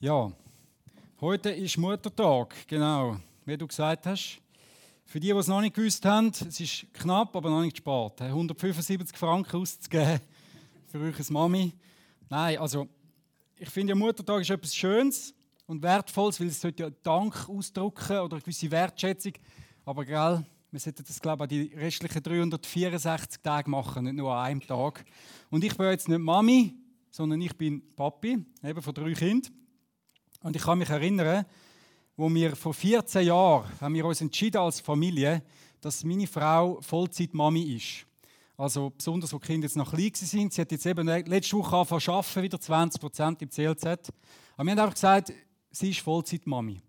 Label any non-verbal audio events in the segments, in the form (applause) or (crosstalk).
Ja, heute ist Muttertag, genau, wie du gesagt hast. Für die, die es noch nicht gewusst haben, es ist knapp, aber noch nicht spät. 175 Franken auszugeben für euch als Mami. Nein, also ich finde, Muttertag ist etwas Schönes und Wertvolles, weil es sollte ja Dank ausdrücken oder eine gewisse Wertschätzung. Aber gell, wir sollten das, glaube ich, an die restlichen 364 Tage machen, nicht nur an einem Tag. Und ich bin jetzt nicht Mami, sondern ich bin Papi, eben von drei Kindern. Und ich kann mich erinnern, wo wir vor 14 Jahren haben wir uns entschieden als Familie, dass meine Frau Vollzeit-Mami ist. Also besonders, wo die Kinder jetzt noch klein sind. Sie hat jetzt eben letzte Woche angefangen zu arbeiten, wieder 20 Prozent im CLZ. Aber wir haben einfach gesagt, sie ist Vollzeit-Mami.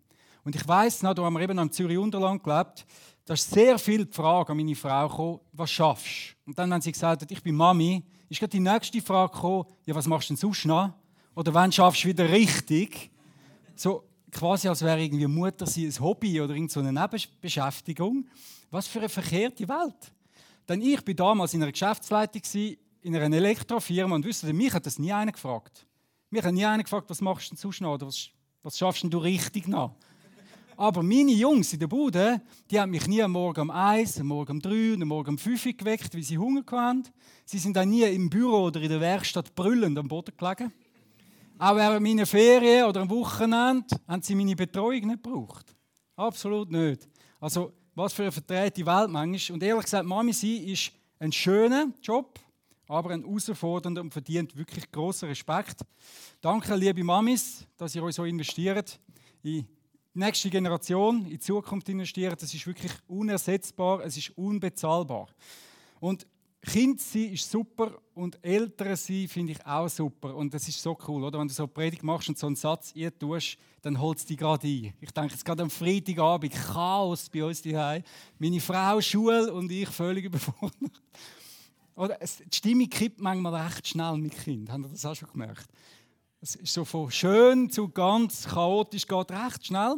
Und ich weiss noch, da haben wir eben im Zürich Unterland gelebt, da ist sehr viel die Frage an meine Frau gekommen, was schaffst du? Und dann, wenn sie gesagt hat, ich bin Mami, ist gerade die nächste Frage gekommen, ja, was machst du denn sonst noch? Oder wann schaffst du wieder richtig? So quasi als wäre irgendwie Mutter sie ein Hobby oder so eine Nebenbeschäftigung. Was für eine verkehrte Welt. Denn ich war damals in einer Geschäftsleitung in einer Elektrofirma und wisst ihr, mich hat das nie einer gefragt. Mich hat nie einer gefragt, was machst du denn sonst noch oder was, was schaffst du richtig noch? Aber meine Jungs in der Bude, die haben mich nie am Morgen um 1, am Morgen um 3 und am Morgen um 5 geweckt, weil sie Hunger hatten. Sie sind dann nie im Büro oder in der Werkstatt brüllend am Boden gelegen. Auch während meiner Ferien oder am Wochenende haben sie meine Betreuung nicht gebraucht. Absolut nicht. Also, was für eine verdrehte Welt manchmal. Und ehrlich gesagt, Mami sein ist ein schöner Job, aber ein herausfordernder und verdient wirklich großen Respekt. Danke, liebe Mamis, dass ihr euch so investiert. In die nächste Generation, in die Zukunft investiert. Das ist wirklich unersetzbar, es ist unbezahlbar. Und Kind sein ist super und Eltern sein finde ich auch super. Und das ist so cool, oder? Wenn du so eine Predigt machst und so einen Satz ihr tust, dann holt es dich gerade ein. Ich denke jetzt gerade am Freitagabend, Chaos bei uns daheim. Meine Frau, Schule und ich völlig (laughs) überfordert. Oder die Stimmung kippt manchmal recht schnell mit Kind. Habt ihr das auch schon gemerkt? Es ist so von schön zu ganz chaotisch, geht recht schnell.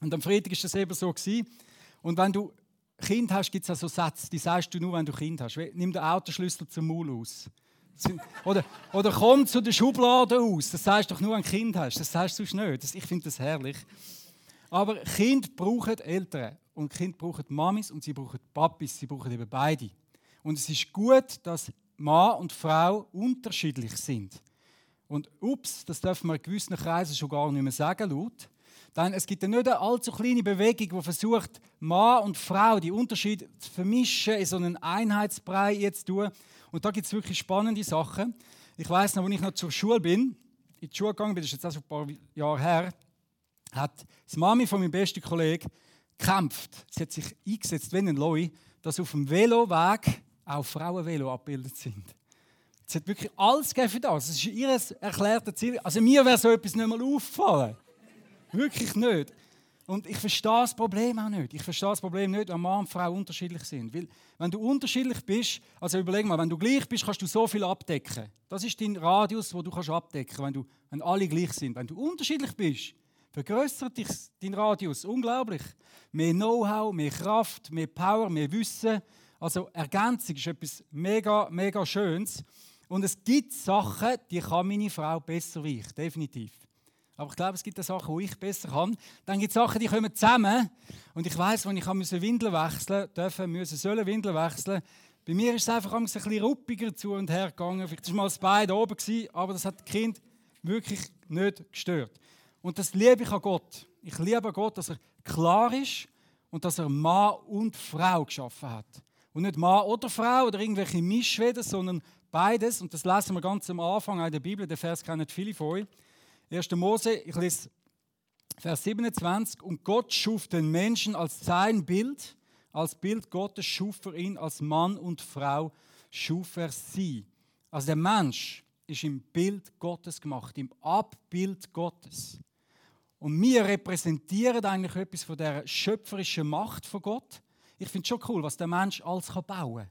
Und am Freitag war das eben so. Gewesen. Und wenn du Kind hast, gibt es auch so Sätze, die sagst du nur, wenn du Kind hast. Nimm den Autoschlüssel zum Maul aus. Oder, oder komm zu der Schublade aus. Das sagst du doch nur, wenn du ein Kind hast. Das sagst du sonst nicht. ich finde das herrlich. Aber Kind brauchen Eltern. Und Kind brauchen Mamis und sie brauchen Papis. Sie brauchen eben beide. Und es ist gut, dass Mann und Frau unterschiedlich sind. Und ups, das dürfen wir in gewissen Kreisen schon gar nicht mehr sagen, laut. Denn es gibt eine nicht eine allzu kleine Bewegung, die versucht, Mann und Frau, die Unterschiede zu vermischen, in so einen Einheitsbrei zu tun. Und da gibt es wirklich spannende Sachen. Ich weiß noch, als ich noch zur Schule bin, in die Schule gegangen bin, das ist jetzt auch ein paar Jahre her, hat die Mami von meinem besten Kollegen gekämpft. Sie hat sich eingesetzt, wenn ein Loi, dass auf dem Veloweg auch Frauenvelo abgebildet sind. Sie hat wirklich alles gegeben für das. Das ist ihr erklärtes Ziel. Also mir wäre so etwas nicht mal aufgefallen. Wirklich nicht. Und ich verstehe das Problem auch nicht. Ich verstehe das Problem nicht, wenn Mann und Frau unterschiedlich sind. Weil, wenn du unterschiedlich bist, also überleg mal, wenn du gleich bist, kannst du so viel abdecken. Das ist dein Radius, wo du kannst abdecken wenn du, wenn alle gleich sind. Wenn du unterschiedlich bist, vergrößert dich dein Radius unglaublich. Mehr Know-how, mehr Kraft, mehr Power, mehr Wissen. Also Ergänzung ist etwas mega, mega Schönes. Und es gibt Sachen, die kann meine Frau besser wie ich, definitiv. Aber ich glaube, es gibt Sachen, die ich besser kann. Dann gibt es Sachen, die kommen zusammen. Und ich weiß, wenn ich Windeln wechseln dürfen, müssen, sollen Windeln wechseln. Bei mir ist es einfach ein bisschen ruppiger zu und her gegangen. Vielleicht war mal das Bein da oben, aber das hat das Kind wirklich nicht gestört. Und das liebe ich an Gott. Ich liebe an Gott, dass er klar ist und dass er Mann und Frau geschaffen hat. Und nicht Mann oder Frau oder irgendwelche Mischweder, sondern beides. Und das lesen wir ganz am Anfang in der Bibel. Der Vers kennen viele von euch. 1. Mose, ich lese Vers 27. Und Gott schuf den Menschen als sein Bild, als Bild Gottes schuf er ihn, als Mann und Frau schuf er sie. Also der Mensch ist im Bild Gottes gemacht, im Abbild Gottes. Und wir repräsentieren eigentlich etwas von der schöpferischen Macht von Gott. Ich finde es schon cool, was der Mensch alles bauen kann.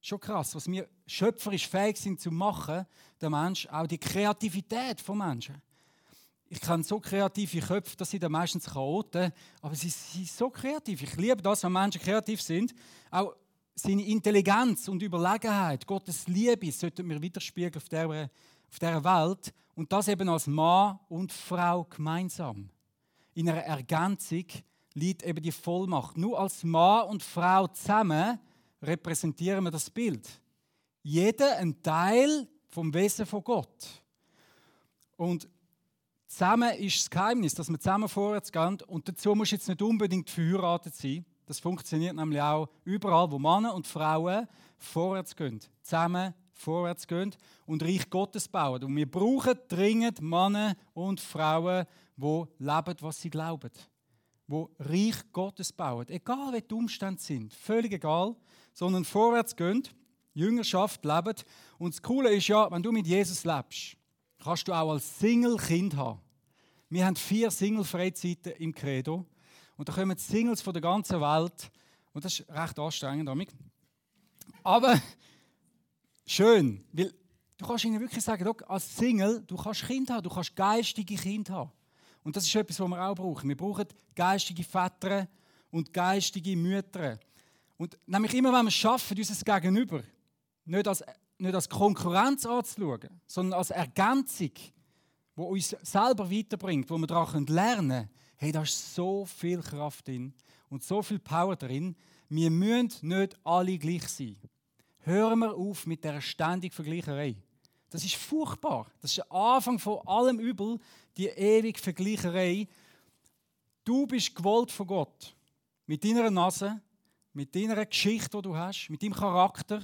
Schon krass, was wir schöpferisch fähig sind zu machen, der Mensch, auch die Kreativität von Menschen ich kenne so kreative Köpfe, das sind meistens Chaoten, aber sie sind so kreativ. Ich liebe das, wenn Menschen kreativ sind. Auch seine Intelligenz und Überlegenheit, Gottes Liebe, sollten wir widerspiegeln auf der, auf dieser Welt und das eben als Mann und Frau gemeinsam. In einer Ergänzung liegt eben die Vollmacht. Nur als Mann und Frau zusammen repräsentieren wir das Bild. Jeder ein Teil vom Wesen von Gott. Und zusammen ist das Geheimnis, dass wir zusammen vorwärts gehen. Und dazu muss jetzt nicht unbedingt verheiratet sein. Das funktioniert nämlich auch überall, wo Männer und Frauen vorwärts gehen. Zusammen vorwärts gehen und Reich Gottes bauen. Und wir brauchen dringend Männer und Frauen, die leben, was sie glauben. Die Reich Gottes bauen. Egal, wie die Umstände sind. Völlig egal. Sondern vorwärts gehen, Jüngerschaft leben. Und das Coole ist ja, wenn du mit Jesus lebst, kannst du auch als Single Kind haben. Wir haben vier Single-Freizeiten im Credo. Und da kommen Singles von der ganzen Welt. Und das ist recht anstrengend damit. Aber schön, weil du kannst ihnen wirklich sagen, als Single, du kannst Kinder haben, du kannst geistige Kinder haben. Und das ist etwas, was wir auch brauchen. Wir brauchen geistige Väter und geistige Mütter. Und nämlich immer, wenn wir schaffen, unser Gegenüber nicht als, nicht als Konkurrenz anzuschauen, sondern als Ergänzung, die uns selber weiterbringt, wo wir daran lernen können, hey, da ist so viel Kraft drin und so viel Power drin. Wir müssen nicht alle gleich sein. Hören wir auf mit der ständigen Vergleicherei. Das ist furchtbar. Das ist der Anfang von allem Übel, die ewige Vergleicherei. Du bist gewollt von Gott. Mit deiner Nase, mit deiner Geschichte, die du hast, mit deinem Charakter.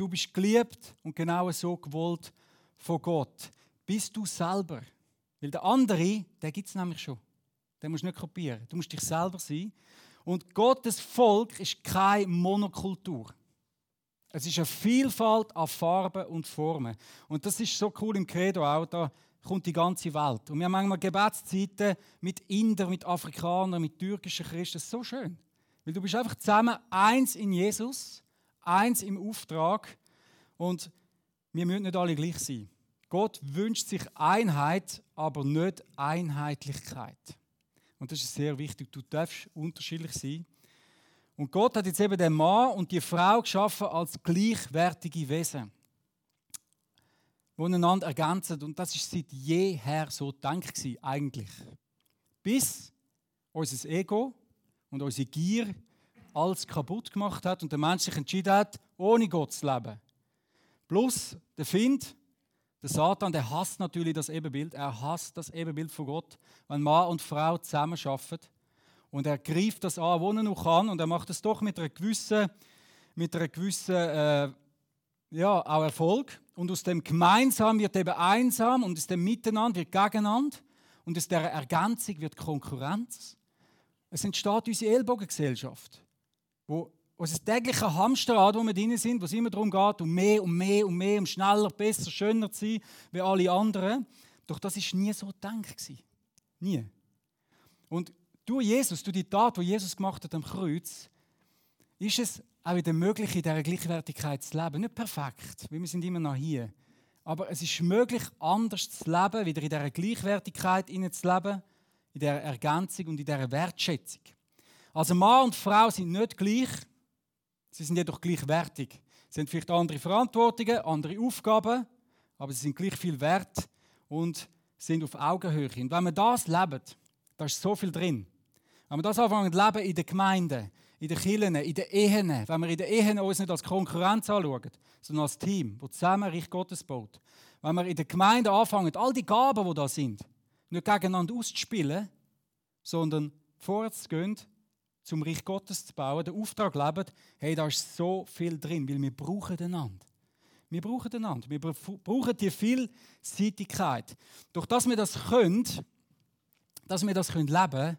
Du bist geliebt und genau so gewollt von Gott. Bist du selber. Weil der andere, der gibt es nämlich schon. Den musst du nicht kopieren. Du musst dich selber sein. Und Gottes Volk ist keine Monokultur. Es ist eine Vielfalt an Farben und Formen. Und das ist so cool im Credo auch. Da kommt die ganze Welt. Und wir haben manchmal Gebetszeiten mit Indern, mit Afrikanern, mit türkischen Christen. Das ist so schön. Weil du bist einfach zusammen eins in Jesus, eins im Auftrag. Und wir müssen nicht alle gleich sein. Gott wünscht sich Einheit, aber nicht Einheitlichkeit. Und das ist sehr wichtig. Du darfst unterschiedlich sein. Und Gott hat jetzt eben den Mann und die Frau geschaffen als gleichwertige Wesen, die einander ergänzen. Und das ist seit jeher so gedacht eigentlich. Bis unser Ego und unsere Gier alles kaputt gemacht hat und der Mensch sich entschieden hat, ohne Gott zu leben. Plus der Find, der Satan, der hasst natürlich das Ebenbild. Er hasst das Ebenbild von Gott, wenn Mann und Frau zusammen arbeiten. Und er greift das an, wo er noch kann. Und er macht es doch mit einer gewissen, mit einer gewissen äh, ja, auch Erfolg. Und aus dem Gemeinsam wird eben einsam und aus dem Miteinander wird Gegeneinander. Und aus der Ergänzung wird Konkurrenz. Es entsteht unsere Ellbogengesellschaft, wo unser täglicher Hamsterrad, wo wir drin sind, wo es immer darum geht, um mehr, um mehr, um mehr, um schneller, besser, schöner zu sein wie alle anderen. Doch das ist nie so gedacht. Nie. Und durch Jesus, durch die Tat, die Jesus gemacht hat am Kreuz, ist es auch wieder möglich, in dieser Gleichwertigkeit zu leben. Nicht perfekt, weil wir sind immer noch hier. Aber es ist möglich, anders zu leben, wieder in dieser Gleichwertigkeit zu leben, in dieser Ergänzung und in dieser Wertschätzung. Also Mann und Frau sind nicht gleich, sie sind jedoch gleichwertig. Sie haben vielleicht andere Verantwortungen, andere Aufgaben, aber sie sind gleich viel wert und sind auf Augenhöhe. Und wenn wir das leben, da ist so viel drin. Wenn wir das anfangen zu leben in der Gemeinde, in den Kirchen, in den Ehen, wenn wir in den Ehen uns nicht als Konkurrenz anschauen, sondern als Team, das zusammen Reich Gottes baut. Wenn wir in der Gemeinde anfangen, all die Gaben, die da sind, nicht gegeneinander auszuspielen, sondern vorwärts zum Reich Gottes zu bauen, den Auftrag leben, hey, da ist so viel drin, weil wir brauchen einander. Wir brauchen einander. Wir brauchen die Vielseitigkeit. Durch dass wir das können, dass wir das leben können,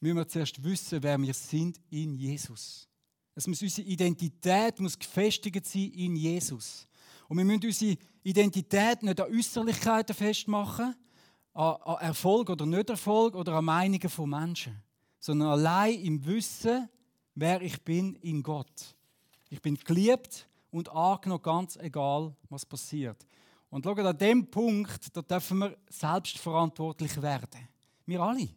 müssen wir zuerst wissen, wer wir sind in Jesus. Es muss unsere Identität muss gefestigt sein in Jesus. Und wir müssen unsere Identität nicht an Äußerlichkeiten festmachen, an, an Erfolg oder Nicht-Erfolg oder an Meinungen von Menschen, sondern allein im Wissen, wer ich bin in Gott. Ich bin geliebt und angenommen, ganz egal, was passiert. Und schaut, an dem Punkt, da dürfen wir selbstverantwortlich werden. Wir alle.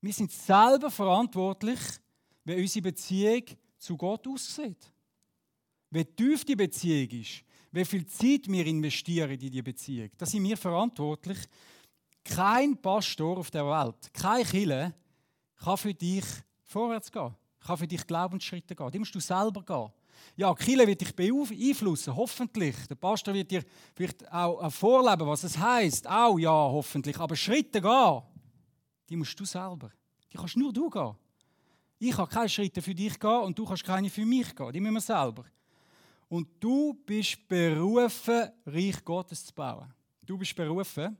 Wir sind selber verantwortlich, wie unsere Beziehung zu Gott aussieht. Wie tief die Beziehung ist, wie viel Zeit wir investieren in diese Beziehung. Da sind wir verantwortlich. Kein Pastor auf der Welt, kein Killer kann für dich vorwärts gehen, kann für dich Glaubensschritte gehen. Die musst du selber gehen. Ja, Kille wird dich beeinflussen, hoffentlich. Der Pastor wird dir vielleicht auch vorleben, was es heißt. Auch ja, hoffentlich. Aber Schritte gehen, die musst du selber. Die kannst nur du gehen. Ich kann keine Schritte für dich gehen und du kannst keine für mich gehen. Die müssen wir selber. Und du bist berufen, Reich Gottes zu bauen. Du bist berufen.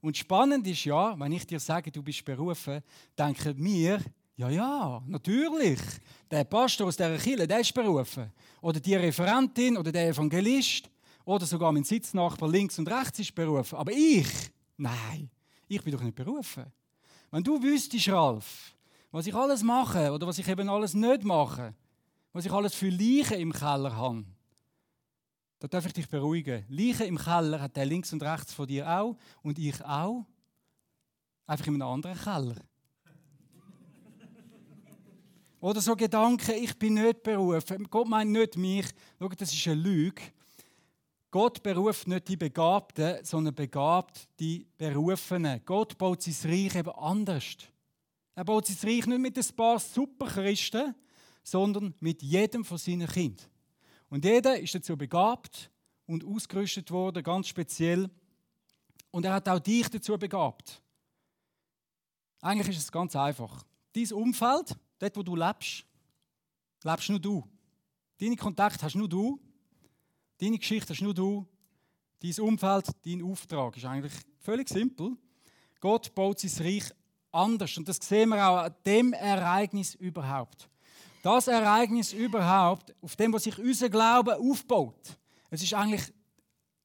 Und spannend ist ja, wenn ich dir sage, du bist berufen, denken wir, ja, ja, natürlich. Der Pastor aus dieser Kirche, der ist berufen. Oder die Referentin oder der Evangelist oder sogar mein Sitznachbar links und rechts ist berufen. Aber ich, nein, ich bin doch nicht berufen. Wenn du wüsstest, Ralf, was ich alles mache oder was ich eben alles nicht mache, was ich alles für Leichen im Keller habe, da darf ich dich beruhigen. Leichen im Keller hat der links und rechts von dir auch und ich auch. Einfach in einem anderen Keller. Oder so Gedanken, ich bin nicht berufen. Gott meint nicht mich. Schau, das ist eine Lüge. Gott beruft nicht die Begabten, sondern begabt die Berufenen. Gott baut sein Reich eben anders. Er baut sein Reich nicht mit ein paar Superchristen, sondern mit jedem von seinen Kindern. Und jeder ist dazu begabt und ausgerüstet worden, ganz speziell. Und er hat auch dich dazu begabt. Eigentlich ist es ganz einfach. Dein Umfeld, Dort, wo du lebst, lebst nur du. Deine Kontakte hast nur du. Deine Geschichte hast nur du. Dein Umfeld, dein Auftrag ist eigentlich völlig simpel. Gott baut sein Reich anders. Und das sehen wir auch an dem Ereignis überhaupt. Das Ereignis überhaupt, auf dem, was sich unser Glaube aufbaut. Es ist eigentlich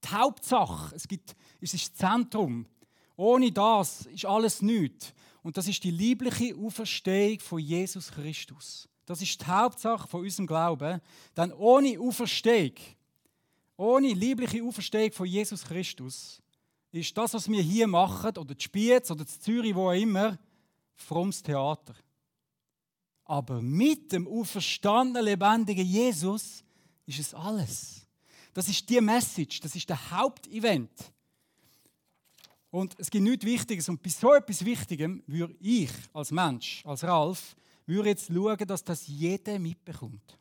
die Hauptsache. Es, gibt, es ist das Zentrum. Ohne das ist alles nichts. Und das ist die liebliche Auferstehung von Jesus Christus. Das ist die Hauptsache von unserem Glauben. Denn ohne Auferstehung, ohne liebliche Auferstehung von Jesus Christus, ist das, was wir hier machen, oder die Spiez oder die Zürich, wo auch immer, frommes Theater. Aber mit dem auferstandenen, lebendigen Jesus ist es alles. Das ist die Message, das ist der Hauptevent. Und es gibt nichts Wichtiges. Und bei so etwas Wichtigem würde ich als Mensch, als Ralf, würde jetzt schauen, dass das jeder mitbekommt.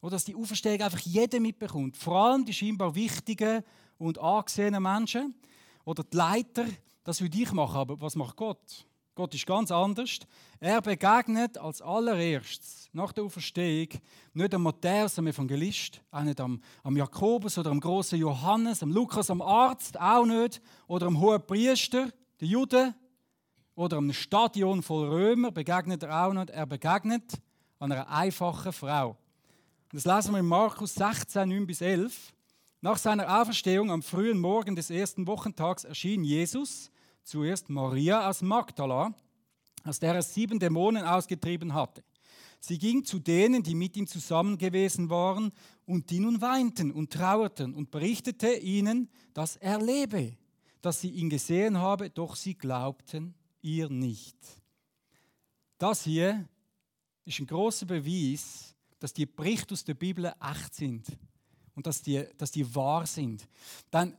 Oder dass die Auferstehung einfach jeder mitbekommt. Vor allem die scheinbar wichtigen und angesehenen Menschen. Oder die Leiter, das würde ich machen. Aber was macht Gott? Gott ist ganz anders. Er begegnet als allererstes nach der Auferstehung nicht am Matthäus, am Evangelist, auch nicht am, am Jakobus oder am großen Johannes, am Lukas, am Arzt, auch nicht, oder am hohen Priester, den Juden, oder am Stadion voll Römer begegnet er auch nicht. Er begegnet an einer einfachen Frau. Das lesen wir in Markus 16, 9 bis 11. Nach seiner Auferstehung am frühen Morgen des ersten Wochentags erschien Jesus zuerst Maria aus Magdala, aus der er sieben Dämonen ausgetrieben hatte. Sie ging zu denen, die mit ihm zusammen gewesen waren und die nun weinten und trauerten und berichtete ihnen, dass er lebe, dass sie ihn gesehen habe, doch sie glaubten ihr nicht. Das hier ist ein großer Beweis, dass die Berichte aus der Bibel echt sind und dass die, dass die wahr sind. Denn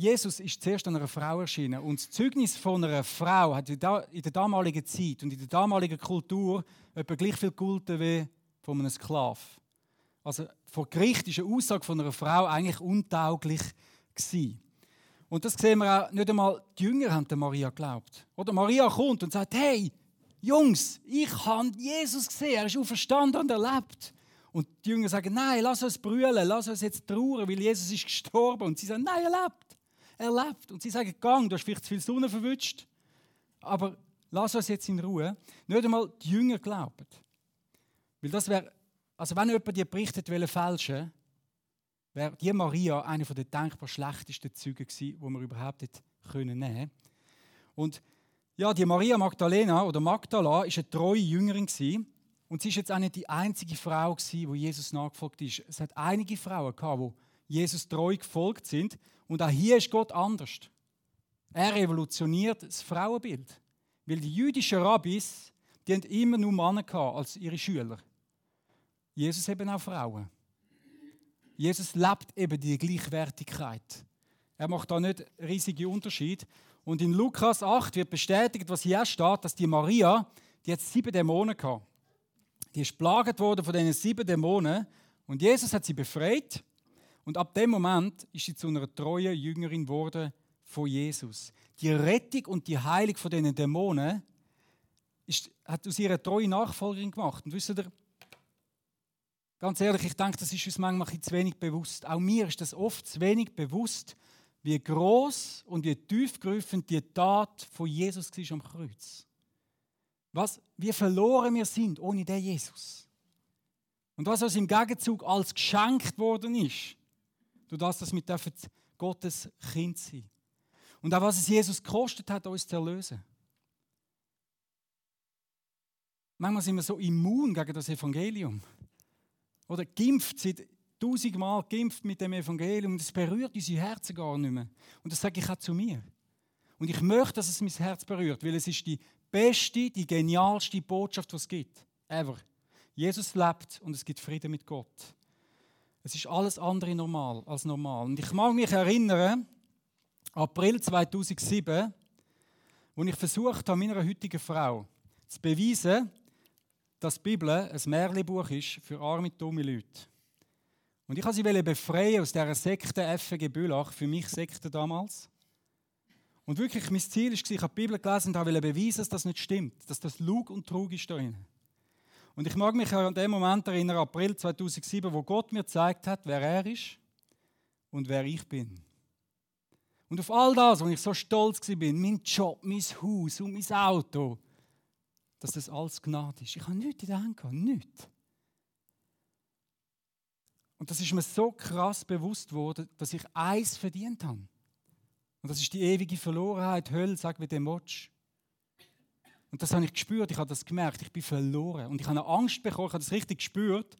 Jesus ist zuerst an einer Frau erschienen und das Zeugnis von einer Frau hat in der damaligen Zeit und in der damaligen Kultur etwa gleich viel gegolten wie von einem Sklav. Also vor Gericht ist eine Aussage von einer Frau eigentlich untauglich gewesen. Und das sehen wir auch, nicht einmal die Jünger haben Maria geglaubt. Oder Maria kommt und sagt, hey, Jungs, ich habe Jesus gesehen, er ist auferstanden und erlebt. Und die Jünger sagen, nein, lass uns brüllen, lass uns jetzt trauern, weil Jesus ist gestorben. Und sie sagen, nein, er lebt erlebt. Und sie sagen, gang, du hast vielleicht zu viel Sonne verwünscht, aber lass uns jetzt in Ruhe. Nicht einmal die Jünger glauben. Weil das wäre, also wenn jemand die Berichte fälschen wäre die Maria eine der denkbar schlechtesten Züge gewesen, die man überhaupt nehmen können. Und ja, die Maria Magdalena oder Magdala ist eine treue Jüngerin gewesen. Und sie ist jetzt auch nicht die einzige Frau gewesen, wo Jesus nachgefolgt ist. Es hat einige Frauen gehabt, die Jesus treu gefolgt sind. Und auch hier ist Gott anders. Er revolutioniert das Frauenbild. Weil die jüdischen Rabbis, die haben immer nur Männer als ihre Schüler. Jesus eben auch Frauen. Jesus lebt eben die Gleichwertigkeit. Er macht da nicht riesige Unterschied. Und in Lukas 8 wird bestätigt, was hier steht, dass die Maria, die hat sieben Dämonen gehabt. Die ist plagt worden von diesen sieben Dämonen. Und Jesus hat sie befreit. Und ab dem Moment ist sie zu einer treuen Jüngerin geworden von Jesus. Die Rettung und die Heilung von diesen Dämonen ist, hat aus ihrer treuen Nachfolgerin gemacht. Und wisst ihr, Ganz ehrlich, ich denke, das ist uns manchmal zu wenig bewusst. Auch mir ist das oft zu wenig bewusst, wie groß und wie tiefgreifend die Tat von Jesus war am Kreuz. Was, wie verloren wir sind ohne den Jesus. Und was uns im Gegenzug als geschenkt worden ist, durch das, dass wir Gottes Kind sein Und auch was es Jesus gekostet hat, uns zu erlösen. Manchmal sind wir so immun gegen das Evangelium. Oder geimpft, seit tausendmal geimpft mit dem Evangelium und es berührt unsere Herzen gar nicht mehr. Und das sage ich auch zu mir. Und ich möchte, dass es mein Herz berührt, weil es ist die beste, die genialste Botschaft, die es gibt. Ever. Jesus lebt und es gibt Frieden mit Gott. Es ist alles andere normal als normal. Und ich mag mich erinnern, April 2007, wo ich versucht habe, meiner heutigen Frau zu beweisen, dass die Bibel ein Märchenbuch ist für arme, dumme Leute. Und ich wollte sie befreien aus dieser Sekte FG Bülach, für mich Sekte damals. Und wirklich, mein Ziel war, ich habe die Bibel gelesen und wollte beweisen, dass das nicht stimmt, dass das Lug und Trug ist da drin. Und ich mag mich an den Moment erinnern, April 2007, wo Gott mir gezeigt hat, wer er ist und wer ich bin. Und auf all das, wo ich so stolz war, mein Job, mein Haus und mein Auto, dass das alles Gnade ist. Ich habe nichts in der Hand gehabt, nichts. Und das ist mir so krass bewusst worden, dass ich eins verdient habe. Und das ist die ewige Verlorenheit, Hölle, sag wie dem Motsch. Und das habe ich gespürt, ich habe das gemerkt, ich bin verloren. Und ich habe eine Angst bekommen, ich habe das richtig gespürt.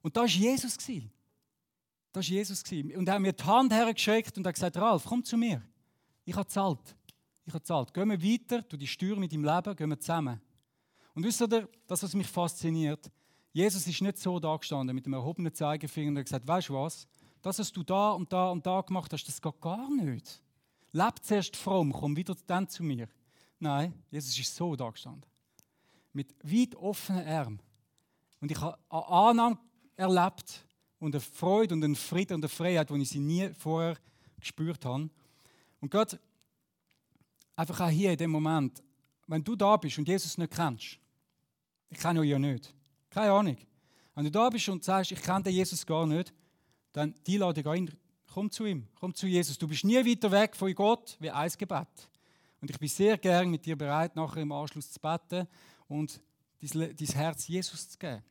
Und da war Jesus. Da war Jesus. Und er hat mir die Hand hergeschickt und hat gesagt, Ralf, komm zu mir. Ich habe zahlt. Ich habe zahlt. Gehen wir weiter, du die Steuer mit deinem Leben, gehen wir zusammen. Und wisst ihr, das, was mich fasziniert, Jesus ist nicht so da gestanden mit dem erhobenen Zeigefinger und hat gesagt, weißt du was, das, was du da und da und da gemacht hast, das geht gar nicht. Leb zuerst fromm, komm wieder dann zu mir. Nein, Jesus ist so da gestanden. Mit weit offenen Armen. Und ich habe eine Annahme erlebt und eine Freude und eine Frieden und eine Freiheit, die ich sie nie vorher gespürt habe. Und Gott, einfach auch hier in dem Moment, wenn du da bist und Jesus nicht kennst, ich kenne ihn ja nicht. Keine Ahnung. Wenn du da bist und sagst, ich kenne Jesus gar nicht, dann die lade ich ein, komm zu ihm, komm zu Jesus. Du bist nie weiter weg von Gott wie ein Gebet. Und ich bin sehr gern mit dir bereit, nachher im Anschluss zu beten und dein Herz Jesus zu geben.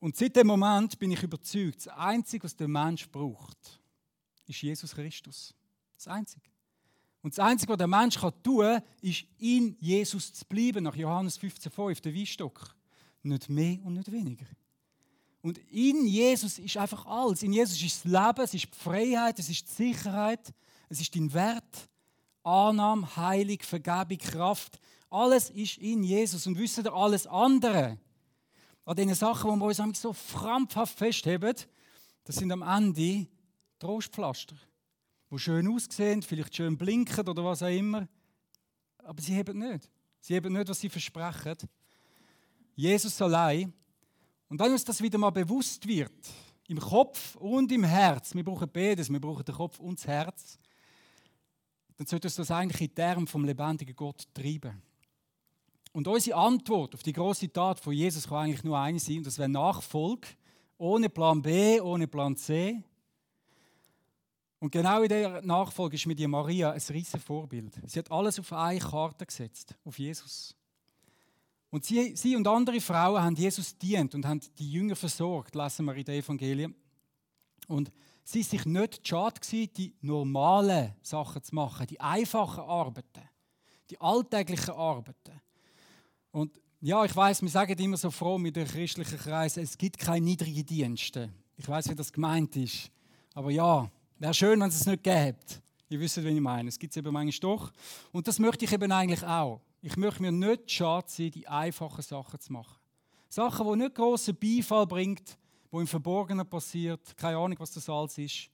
Und seit dem Moment bin ich überzeugt, das Einzige, was der Mensch braucht, ist Jesus Christus. Das Einzige. Und das Einzige, was der Mensch tun kann, ist, in Jesus zu bleiben, nach Johannes 15,5, der Weinstock. Nicht mehr und nicht weniger. Und in Jesus ist einfach alles. In Jesus ist das Leben, es ist die Freiheit, es ist die Sicherheit, es ist dein Wert, Annahme, Heilung, Vergebung, Kraft. Alles ist in Jesus. Und wisst ihr, alles andere, an den Sachen, die wir uns so krampfhaft festheben, das sind am Ende Trostpflaster die schön aussehen, vielleicht schön blinken oder was auch immer. Aber sie haben nicht. Sie haben nicht, was sie versprechen. Jesus allein. Und wenn uns das wieder mal bewusst wird, im Kopf und im Herz, wir brauchen beides, wir brauchen den Kopf und das Herz, dann sollte uns das eigentlich in Termen vom lebendigen Gott treiben. Und unsere Antwort auf die große Tat von Jesus kann eigentlich nur eine sein, und das wäre Nachfolge, ohne Plan B, ohne Plan C, und genau in der Nachfolge ist mit ihr Maria ein riesiges Vorbild. Sie hat alles auf eine Karte gesetzt, auf Jesus. Und sie, sie und andere Frauen haben Jesus dient und haben die Jünger versorgt, lesen wir in den Evangelien. Und sie sich nicht schade gewesen, die normalen Sachen zu machen, die einfachen Arbeiten, die alltäglichen Arbeiten. Und ja, ich weiß, wir sagen immer so froh mit den christlichen Kreisen, es gibt keine niedrigen Dienste. Ich weiß, wie das gemeint ist. Aber ja, Wäre schön, wenn es es nicht gäbe. Ihr wisst, was ich meine. Es gibt es eben manchmal doch. Und das möchte ich eben eigentlich auch. Ich möchte mir nicht schade sein, die einfachen Sachen zu machen. Sachen, die nicht grossen Beifall bringen, wo im Verborgenen passiert. Keine Ahnung, was das alles ist.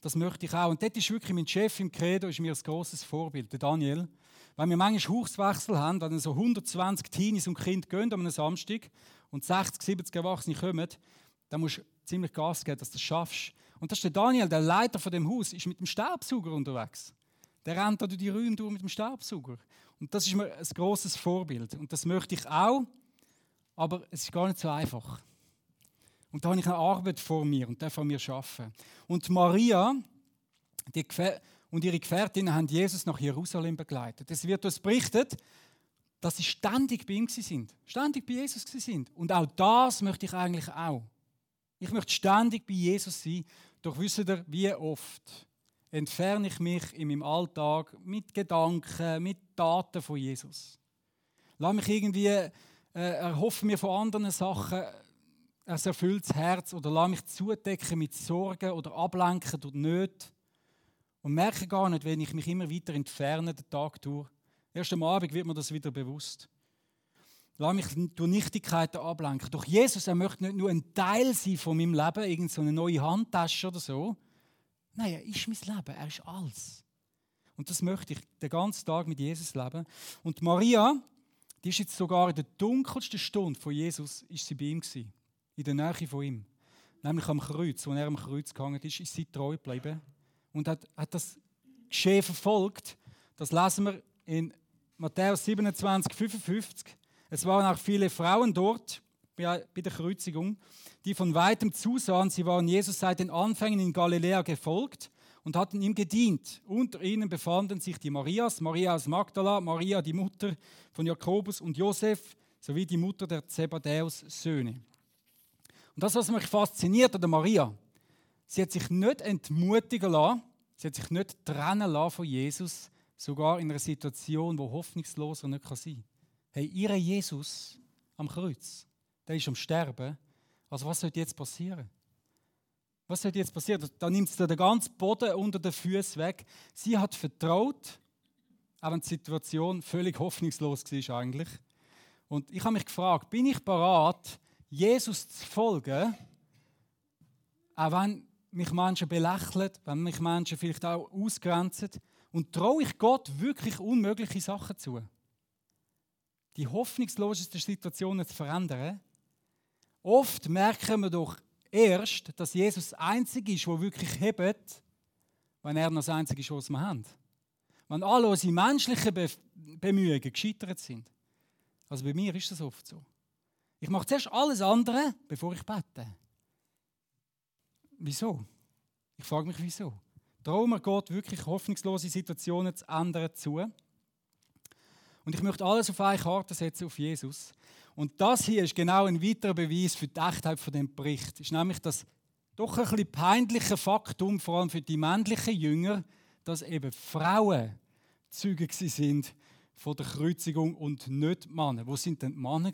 Das möchte ich auch. Und dort ist wirklich mein Chef im Credo ist mir ein großes Vorbild, der Daniel. Wenn wir manchmal Hauchswechsel haben, wenn so 120 Teenies und Kinder gehen einem Samstag und 60, 70 Erwachsene kommen, dann musst du ziemlich Gas geben, dass du das schaffst. Und das ist der Daniel, der Leiter von dem Haus, ist mit dem Staubsauger unterwegs. Der rennt da durch die Räume durch mit dem Staubsauger. Und das ist mir ein großes Vorbild. Und das möchte ich auch, aber es ist gar nicht so einfach. Und da habe ich eine Arbeit vor mir und darf an mir arbeiten. Und Maria und ihre Gefährtinnen haben Jesus nach Jerusalem begleitet. Es wird uns berichtet, dass sie ständig bei ihm sind. Ständig bei Jesus sind. Und auch das möchte ich eigentlich auch. Ich möchte ständig bei Jesus sein. Doch wisst ihr, wie oft entferne ich mich in meinem Alltag mit Gedanken, mit Taten von Jesus. Lass mich irgendwie, äh, erhoffe mir von anderen Sachen ein erfülltes Herz oder lass mich zudecken mit Sorgen oder ablenken durch Nöte und merke gar nicht, wenn ich mich immer weiter entferne, den Tag durch. Erst am Abend wird mir das wieder bewusst. Lass mich durch Nichtigkeiten ablenken. Doch Jesus, er möchte nicht nur ein Teil sein von meinem Leben, irgendeine so neue Handtasche oder so. Nein, er ist mein Leben, er ist alles. Und das möchte ich den ganzen Tag mit Jesus leben. Und Maria, die ist jetzt sogar in der dunkelsten Stunde von Jesus, ist sie bei ihm gewesen, in der Nähe von ihm. Nämlich am Kreuz, wo er am Kreuz gehangen ist, ist sie treu geblieben und hat, hat das Geschehen verfolgt. Das lesen wir in Matthäus 27, 55. Es waren auch viele Frauen dort bei der Kreuzigung, die von weitem zusahen. Sie waren Jesus seit den Anfängen in Galiläa gefolgt und hatten ihm gedient. Unter ihnen befanden sich die Marias, Maria aus Magdala, Maria, die Mutter von Jakobus und Josef, sowie die Mutter der Zebadäus Söhne. Und das, was mich fasziniert an Maria, Sie hat sich nicht entmutigen lassen, sie hat sich nicht trennen lassen von Jesus, sogar in einer Situation, wo hoffnungsloser nicht sein kann. Hey, ihre Jesus am Kreuz, der ist am Sterben. Also was soll jetzt passieren? Was soll jetzt passieren? Da nimmt sie den ganzen Boden unter den Füßen weg. Sie hat vertraut, auch wenn die Situation völlig hoffnungslos war eigentlich. Und ich habe mich gefragt, bin ich bereit, Jesus zu folgen, auch wenn mich Menschen belächeln, wenn mich Menschen vielleicht auch ausgrenzen. Und traue ich Gott wirklich unmögliche Sachen zu? Die hoffnungslosesten Situationen zu verändern? Oft merken wir doch erst, dass Jesus das Einzige ist, der wirklich hebt, wenn er noch das Einzige ist, was wir haben. Wenn alle unsere menschlichen Be Bemühungen gescheitert sind. Also bei mir ist das oft so. Ich mache zuerst alles andere, bevor ich bete. Wieso? Ich frage mich, wieso. Darum geht wirklich hoffnungslose Situationen zu ändern zu. Und ich möchte alles auf eine Karte setzen, auf Jesus. Und das hier ist genau ein weiterer Beweis für die Echtheit von dem Bericht. Ist nämlich das doch ein bisschen peinliche Faktum, vor allem für die männlichen Jünger, dass eben Frauen Züge sind von der Kreuzigung und nicht Männer. Wo sind denn die Männer?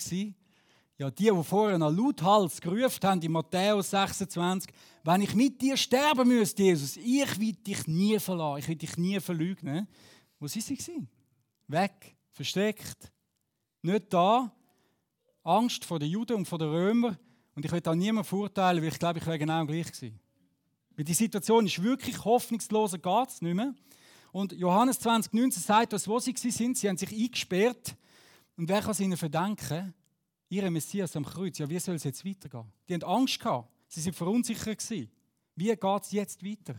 Ja, die, die vorher noch lauthals gerufen haben in Matthäus 26, wenn ich mit dir sterben müsste, Jesus, ich will dich nie verlassen, ich will dich nie verleugnen. Wo sind sie? Weg, versteckt, nicht da. Angst vor den Juden und vor den Römern. Und ich will da niemanden verurteilen, weil ich glaube, ich wäre genau gleich gewesen. Weil die Situation ist wirklich hoffnungsloser, geht es nicht mehr. Und Johannes 20,19 sagt uns, wo sie sind. Sie haben sich eingesperrt. Und wer kann es ihnen verdenken? Ihre Messias am Kreuz, ja, wie soll es jetzt weitergehen? Die haben Angst gehabt, sie sind verunsichert gewesen. Wie geht es jetzt weiter?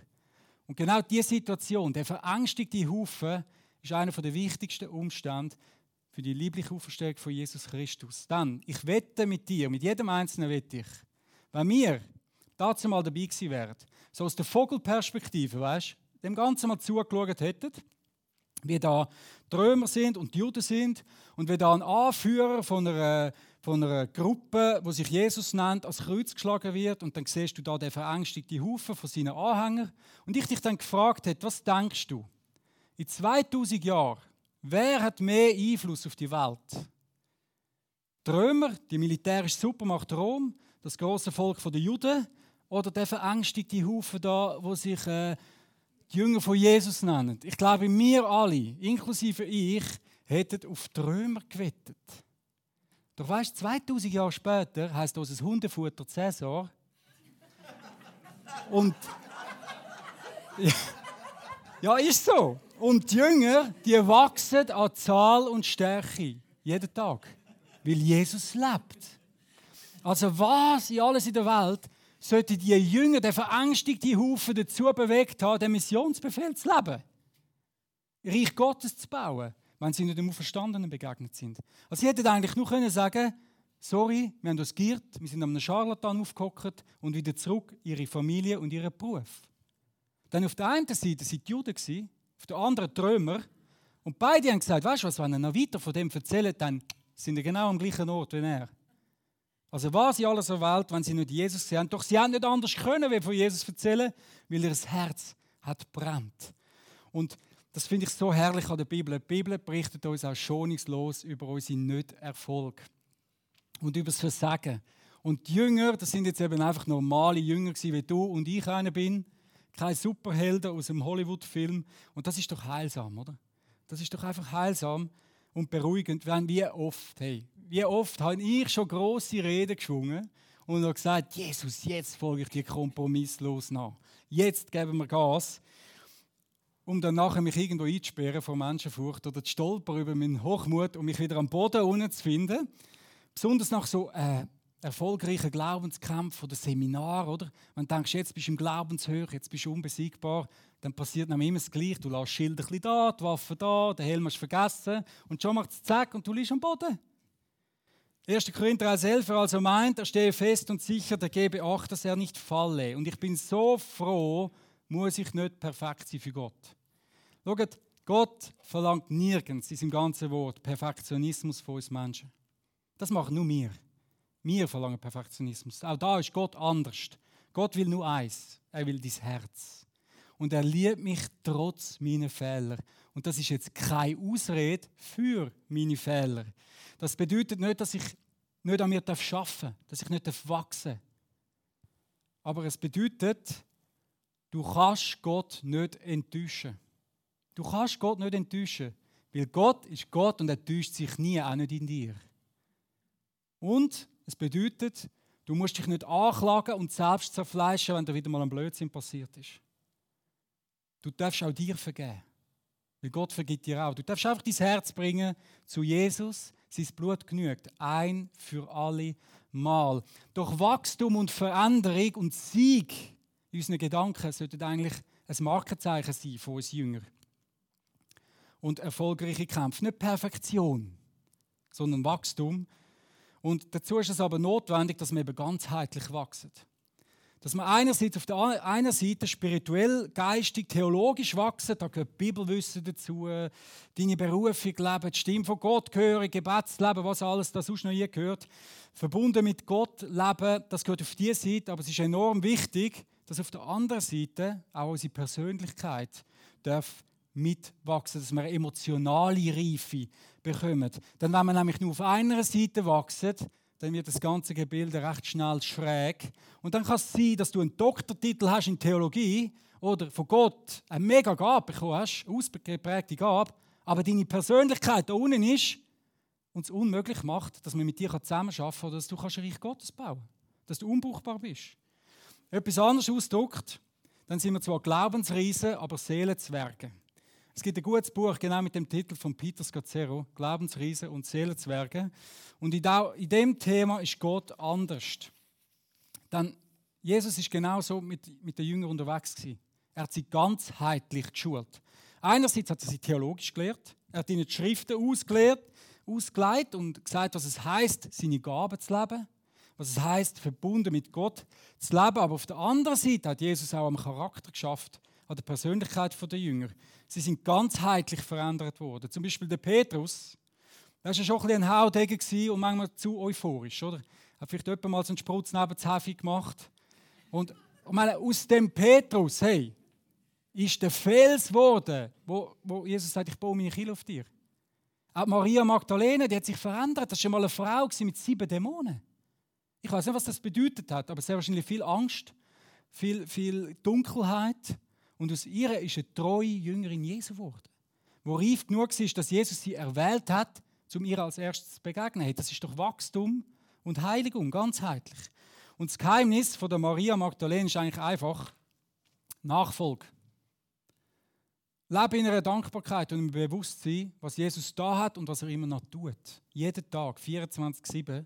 Und genau diese Situation, der verängstigte Haufen, ist einer der wichtigsten Umstände für die liebliche Auferstehung von Jesus Christus. Dann, ich wette mit dir, mit jedem Einzelnen wette ich, wenn wir dazu mal dabei gewesen wären, so aus der Vogelperspektive, weißt, dem Ganzen mal zugeschaut hätten, wie da die Römer sind und die Juden sind und wie da ein Anführer von einer von einer Gruppe, die sich Jesus nennt, als Kreuz geschlagen wird. Und dann siehst du da den verängstigten Haufen von seinen Anhängern. Und ich dich dann gefragt habe, was denkst du? In 2000 Jahren, wer hat mehr Einfluss auf die Welt? Die Römer, die militärische Supermacht Rom, das große Volk der Juden oder der verängstigte Haufen da, wo sich äh, die Jünger von Jesus nennen? Ich glaube, wir alle, inklusive ich, hätten auf die Römer gewettet. Doch weißt 2000 Jahre später heißt unser Hundefutter Cäsar Und ja, (laughs) ja, ist so. Und die Jünger, die wachsen an Zahl und Stärke jeden Tag, weil Jesus lebt. Also was in alles in der Welt sollte die Jünger, der verängstigte Haufen dazu bewegt haben, den Missionsbefehl zu leben? Reich Gottes zu bauen, wenn sie nicht dem Verstandenen begegnet sind. Also sie hätten eigentlich nur können sagen sorry, wir haben uns geirrt, wir sind an einem Scharlatan aufgehockt und wieder zurück ihre Familie und ihren Beruf. Dann auf der einen Seite sind die Juden, auf der anderen die Römer. Und beide haben gesagt, weißt du was, wenn er noch weiter von dem erzählt, dann sind sie genau am gleichen Ort wie er. Also was sie alles erwählt, wenn sie nicht Jesus sehen. Doch sie haben nicht anders können, wie von Jesus erzählen, weil ihr Herz hat brennt. Und das finde ich so herrlich an der Bibel. Die Bibel berichtet uns auch schonungslos über unseren Nicht-Erfolg und über das Versagen. Und die Jünger, das sind jetzt eben einfach normale Jünger wie du und ich einer bin. Keine Superhelden aus einem Hollywood-Film. Und das ist doch heilsam, oder? Das ist doch einfach heilsam und beruhigend. Wenn wie oft, hey, wie oft habe ich schon große Reden geschwungen und habe gesagt, Jesus, jetzt folge ich dir kompromisslos nach. Jetzt geben wir Gas um dann nachher mich irgendwo einzusperren vor Menschenfurcht oder zu stolpern über meinen Hochmut und mich wieder am Boden unten zu finden. Besonders nach so äh, erfolgreichen Glaubenskämpfen oder Seminar, oder? Wenn du denkst, jetzt bist du im Glaubenshöhe, jetzt bist du unbesiegbar, dann passiert nämlich immer das Gleiche. Du lässt Schilder ein da, die Waffe da, den Helm hast du vergessen und schon macht es zack und du liegst am Boden. 1. Korinther 1,11 also meint, er stehe fest und sicher, der gebe Acht, dass er nicht falle. Und ich bin so froh, muss ich nicht perfekt sein für Gott. Schaut, Gott verlangt nirgends in seinem ganzen Wort Perfektionismus von uns Menschen. Das machen nur wir. Wir verlangen Perfektionismus. Auch da ist Gott anders. Gott will nur eins. Er will dein Herz. Und er liebt mich trotz meiner Fehler. Und das ist jetzt keine Ausrede für meine Fehler. Das bedeutet nicht, dass ich nicht an mir arbeiten darf, dass ich nicht wachsen darf. Aber es bedeutet, du kannst Gott nicht enttäuschen. Du kannst Gott nicht enttäuschen, weil Gott ist Gott und er täuscht sich nie, auch nicht in dir. Und es bedeutet, du musst dich nicht anklagen und selbst zerfleischen, wenn da wieder mal ein Blödsinn passiert ist. Du darfst auch dir vergeben. Weil Gott vergibt dir auch. Du darfst einfach dein Herz bringen zu Jesus. Sein Blut genügt. Ein für alle Mal. Doch Wachstum und Veränderung und Sieg in unseren Gedanken sollten eigentlich ein Markenzeichen sein von uns Jüngern und erfolgreiche Kämpfe. Nicht Perfektion, sondern Wachstum. Und dazu ist es aber notwendig, dass wir eben ganzheitlich wachsen. Dass wir einerseits auf der einen Seite spirituell, geistig, theologisch wachsen, da gehört Bibelwissen dazu, deine Berufung leben, die Stimme von Gott hören, Gebetsleben, was alles da sonst noch hier gehört. Verbunden mit Gott leben, das gehört auf diese Seite, aber es ist enorm wichtig, dass auf der anderen Seite auch unsere Persönlichkeit darf mitwachsen, dass wir eine emotionale Reife bekommen. Denn wenn wir nämlich nur auf einer Seite wachsen, dann wird das ganze Gebilde recht schnell schräg. Und dann kann es sein, dass du einen Doktortitel hast in Theologie oder von Gott eine mega Gabe bekommen hast, ausgeprägte Gabe, aber deine Persönlichkeit da unten ist und es unmöglich macht, dass man mit dir zusammenarbeiten kann oder dass du ein Reich Gottes bauen kannst, dass du unbrauchbar bist. Etwas anderes ausdrückt, dann sind wir zwar Glaubensriesen, aber Seelenzwerge. Es gibt ein gutes Buch genau mit dem Titel von Peter Scazzero, Glaubensriese und Seelenzwerge. Und in dem Thema ist Gott anders. Denn Jesus ist genauso mit, mit den Jüngern unterwegs gewesen. Er hat sie ganzheitlich geschult. Einerseits hat er sie theologisch gelehrt, er hat ihnen die Schriften ausgelehrt, ausgelegt und gesagt, was es heißt, seine Gaben zu leben, was es heißt, verbunden mit Gott zu leben. Aber auf der anderen Seite hat Jesus auch am Charakter geschafft, an der Persönlichkeit der Jünger. Sie sind ganzheitlich verändert worden. Zum Beispiel der Petrus, der war schon ein, bisschen ein Haudegen und manchmal zu euphorisch, oder? Er hat vielleicht jemand mal so einen Sprutz neben das Hefe gemacht. Und ich meine, aus dem Petrus, hey, ist der Fels geworden, wo, wo Jesus sagt, ich baue meine Kiel auf dir. Auch Maria Magdalene, die hat sich verändert. Das war schon mal eine Frau mit sieben Dämonen. Ich weiß nicht, was das bedeutet hat, aber sehr wahrscheinlich viel Angst, viel, viel Dunkelheit. Und aus ihr ist eine treue Jüngerin Jesu geworden, wo reif genug ist, dass Jesus sie erwählt hat, um ihr als erstes zu begegnen. das ist doch Wachstum und Heiligung, ganzheitlich. Und das Geheimnis von der Maria Magdalene ist eigentlich einfach Nachfolge. Lebe in einer Dankbarkeit und im Bewusstsein, was Jesus da hat und was er immer noch tut. Jeden Tag, 24-7.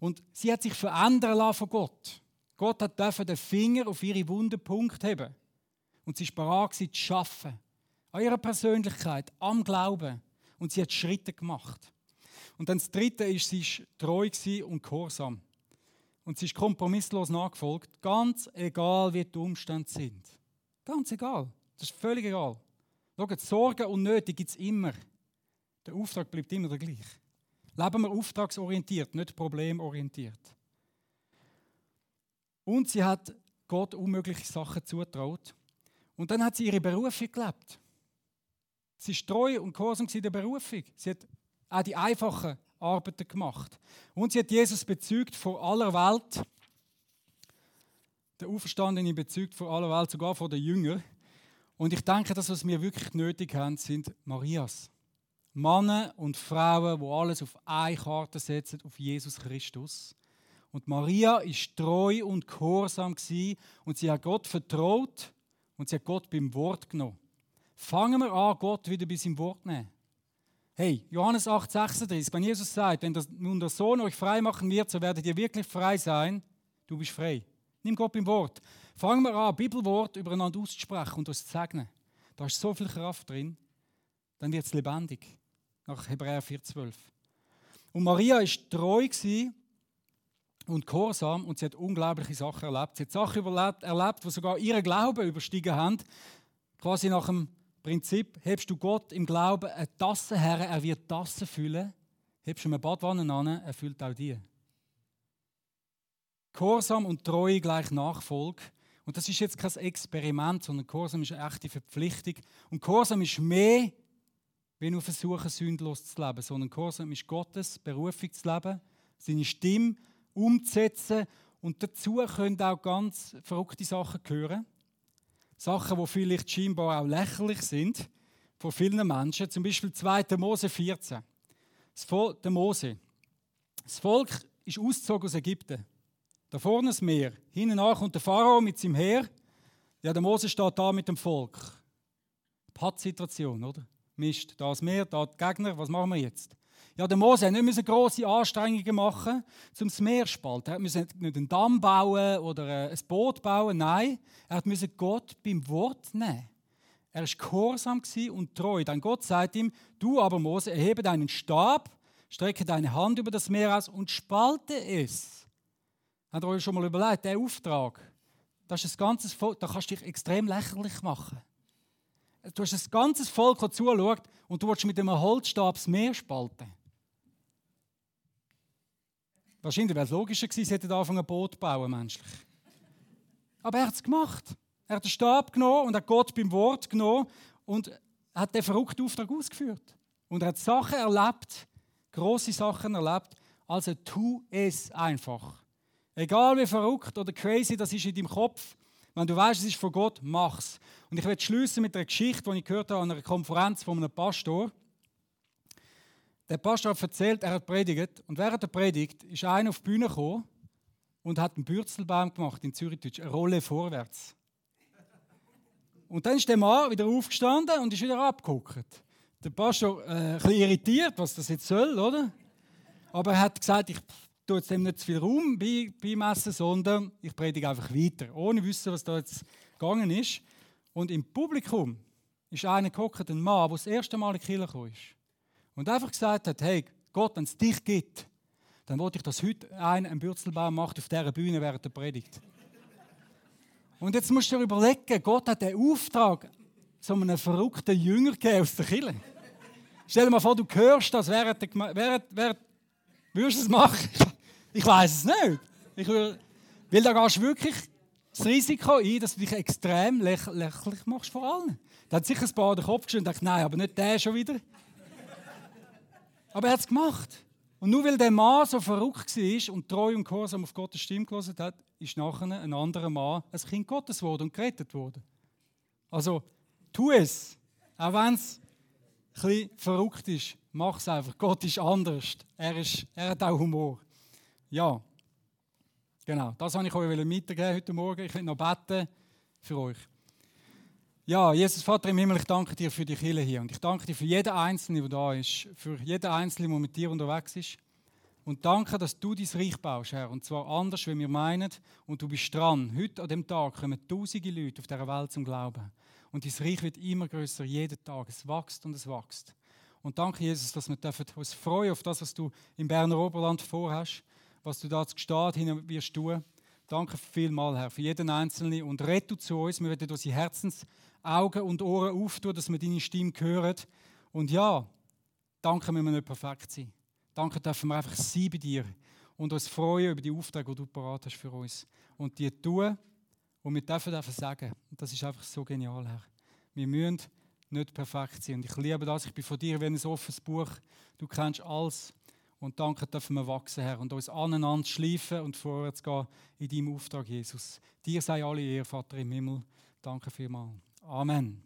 Und sie hat sich verändern lassen von Gott. Gott hat den Finger auf ihre wunden Punkte haben. Und sie war bereit, zu arbeiten. An ihrer Persönlichkeit, am Glauben. Und sie hat Schritte gemacht. Und dann das Dritte ist, sie war treu und gehorsam. Und sie ist kompromisslos nachgefolgt, ganz egal, wie die Umstände sind. Ganz egal. Das ist völlig egal. Schaut, Sorgen und Nöte gibt es immer. Der Auftrag bleibt immer der gleiche. Leben wir auftragsorientiert, nicht problemorientiert. Und sie hat Gott unmögliche Sachen zutraut. Und dann hat sie ihre Berufung gelebt. Sie ist treu und gehorsam in der Berufung. Sie hat auch die einfachen Arbeiten gemacht. Und sie hat Jesus bezeugt vor aller Welt. Der Auferstandene bezeugt vor aller Welt, sogar vor den Jüngern. Und ich denke, das, was wir wirklich nötig haben, sind Marias. Männer und Frauen, die alles auf eine Karte setzen, auf Jesus Christus. Und Maria ist treu und gehorsam und sie hat Gott vertraut und sie hat Gott beim Wort genommen. Fangen wir an, Gott wieder bei seinem Wort zu nehmen. Hey, Johannes 8, 36, wenn Jesus sagt, wenn das, nun der Sohn euch frei machen wird, so werdet ihr wirklich frei sein, du bist frei. Nimm Gott beim Wort. Fangen wir an, Bibelwort übereinander auszusprechen und uns zu segnen. Da ist so viel Kraft drin, dann wird es lebendig. Nach Hebräer 4,12. Und Maria war treu und gehorsam und sie hat unglaubliche Sachen erlebt. Sie hat Sachen erlebt, erlebt die sogar ihren Glauben überstiegen haben. Quasi nach dem Prinzip, hebst du Gott im Glauben eine Tasse her, er wird Tasse füllen. Hebst du eine Badwanne an, er füllt auch die. Gehorsam und Treue gleich Nachfolge. Und das ist jetzt kein Experiment, sondern Gehorsam ist eine echte Verpflichtung. Und Gehorsam ist mehr, wenn wir versuchen, sündlos zu leben, sondern Gehorsam ist Gottes Berufung zu leben, seine Stimme umzusetzen. Und dazu können auch ganz verrückte Sachen gehören. Sachen, die vielleicht scheinbar auch lächerlich sind von vielen Menschen. Zum Beispiel 2. Mose 14. Das Volk, der Mose. Das Volk ist ausgezogen aus Ägypten. Da vorne das Meer. Hinten nach kommt der Pharao mit seinem Heer. Ja, der Mose steht da mit dem Volk. Pattsituation, oder? Mist, da das Meer, da die Gegner, was machen wir jetzt? Ja, der Mose musste nicht grosse Anstrengungen machen, um das Meer zu spalten. Er musste nicht einen Damm bauen oder ein Boot bauen. Nein, er musste Gott beim Wort nehmen. Er war gehorsam und treu. Dann Gott sagt ihm: Du aber, Mose, erhebe deinen Stab, strecke deine Hand über das Meer aus und spalte es. Habt ihr euch schon mal überlegt, der Auftrag, das ist ein ganzes Volk, da kannst du dich extrem lächerlich machen. Du hast ein ganzes Volk, das zuschaut und du willst mit einem Holzstab das Meer spalten. Wahrscheinlich wäre es logischer gewesen, sie hätten angefangen, ein Boot zu bauen, menschlich. Aber er hat es gemacht. Er hat den Stab genommen und hat Gott beim Wort genommen und hat den verrückten Auftrag ausgeführt. Und er hat Sachen erlebt, große Sachen erlebt. Also tu es einfach. Egal wie verrückt oder crazy das ist in deinem Kopf, wenn du weißt, es ist von Gott, mach's. Und ich werde schließen mit einer Geschichte, die ich gehört habe an einer Konferenz von einem Pastor. Der Pastor hat erzählt, er hat predigt und während der Predigt ist einer auf die Bühne gekommen und hat einen Bürzelbaum gemacht in Zürichdeutsch, eine Rolle vorwärts. Und dann ist der Mann wieder aufgestanden und ist wieder abgeguckt. Der Pastor äh, ein bisschen irritiert, was das jetzt soll, oder? Aber er hat gesagt, ich tue jetzt dem nicht zu viel Raum beimessen, sondern ich predige einfach weiter, ohne wissen, was da jetzt gegangen ist. Und im Publikum ist einer geguckt, ein Mann, der das erste Mal in die Kirche gekommen ist und einfach gesagt hat, hey, Gott, wenn es dich gibt, dann wollte ich, dass heute einer einen Bürzelbaum macht auf dieser Bühne während der Predigt. Und jetzt musst du dir überlegen, Gott hat den Auftrag so einem verrückten Jünger gegeben aus der Kirche. Stell dir mal vor, du hörst das während der während, während, Würdest du es machen? Ich weiß es nicht. Ich will, weil da gehst du wirklich das Risiko ein, dass du dich extrem läch lächerlich machst vor allen. Da hat sicher ein paar den Kopf geschüttelt und gedacht, nein, aber nicht der schon wieder. Aber er hat es gemacht. Und nur weil der Mann so verrückt war und treu und gehorsam auf Gottes Stimme gelesen hat, ist nachher ein anderer Mann ein Kind Gottes geworden und gerettet worden. Also, tu es. Auch wenn es ein bisschen verrückt ist, mach es einfach. Gott ist anders. Er, ist, er hat auch Humor. Ja. Genau, das wollte ich euch mitgeben heute Morgen. Ich will noch beten für euch. Ja, Jesus Vater im Himmel, ich danke dir für die Kirche hier und ich danke dir für jeden Einzelnen, der da ist, für jeden Einzelnen, der mit dir unterwegs ist. Und danke, dass du dein Reich baust, Herr, und zwar anders, wie wir meinen. Und du bist dran. Heute an dem Tag kommen tausende Leute auf dieser Welt zum Glauben. Und dein Reich wird immer größer jeden Tag. Es wächst und es wächst. Und danke, Jesus, dass wir uns freuen auf das, was du im Berner Oberland vorhast, was du da zu Gestad hin wirst tun. Danke vielmals, Herr, für jeden Einzelnen. Und rette zu uns. Wir werden unsere Herzensaugen und Ohren auftun, dass wir deine Stimme hören. Und ja, danke, wenn wir nicht perfekt sind. Danke, dürfen wir einfach sein bei dir und uns freuen über die Aufträge, die du parat hast für uns. Und die tun und wir dürfen dürfen sagen. Und das ist einfach so genial, Herr. Wir müssen nicht perfekt sein. Und ich liebe das. Ich bin von dir wie ein offenes Buch. Du kennst alles. Und danke dürfen wir wachsen, Herr, und uns aneinander schleifen und vorwärts gehen in deinem Auftrag, Jesus. Dir sei alle Ehre, Vater im Himmel. Danke vielmals. Amen.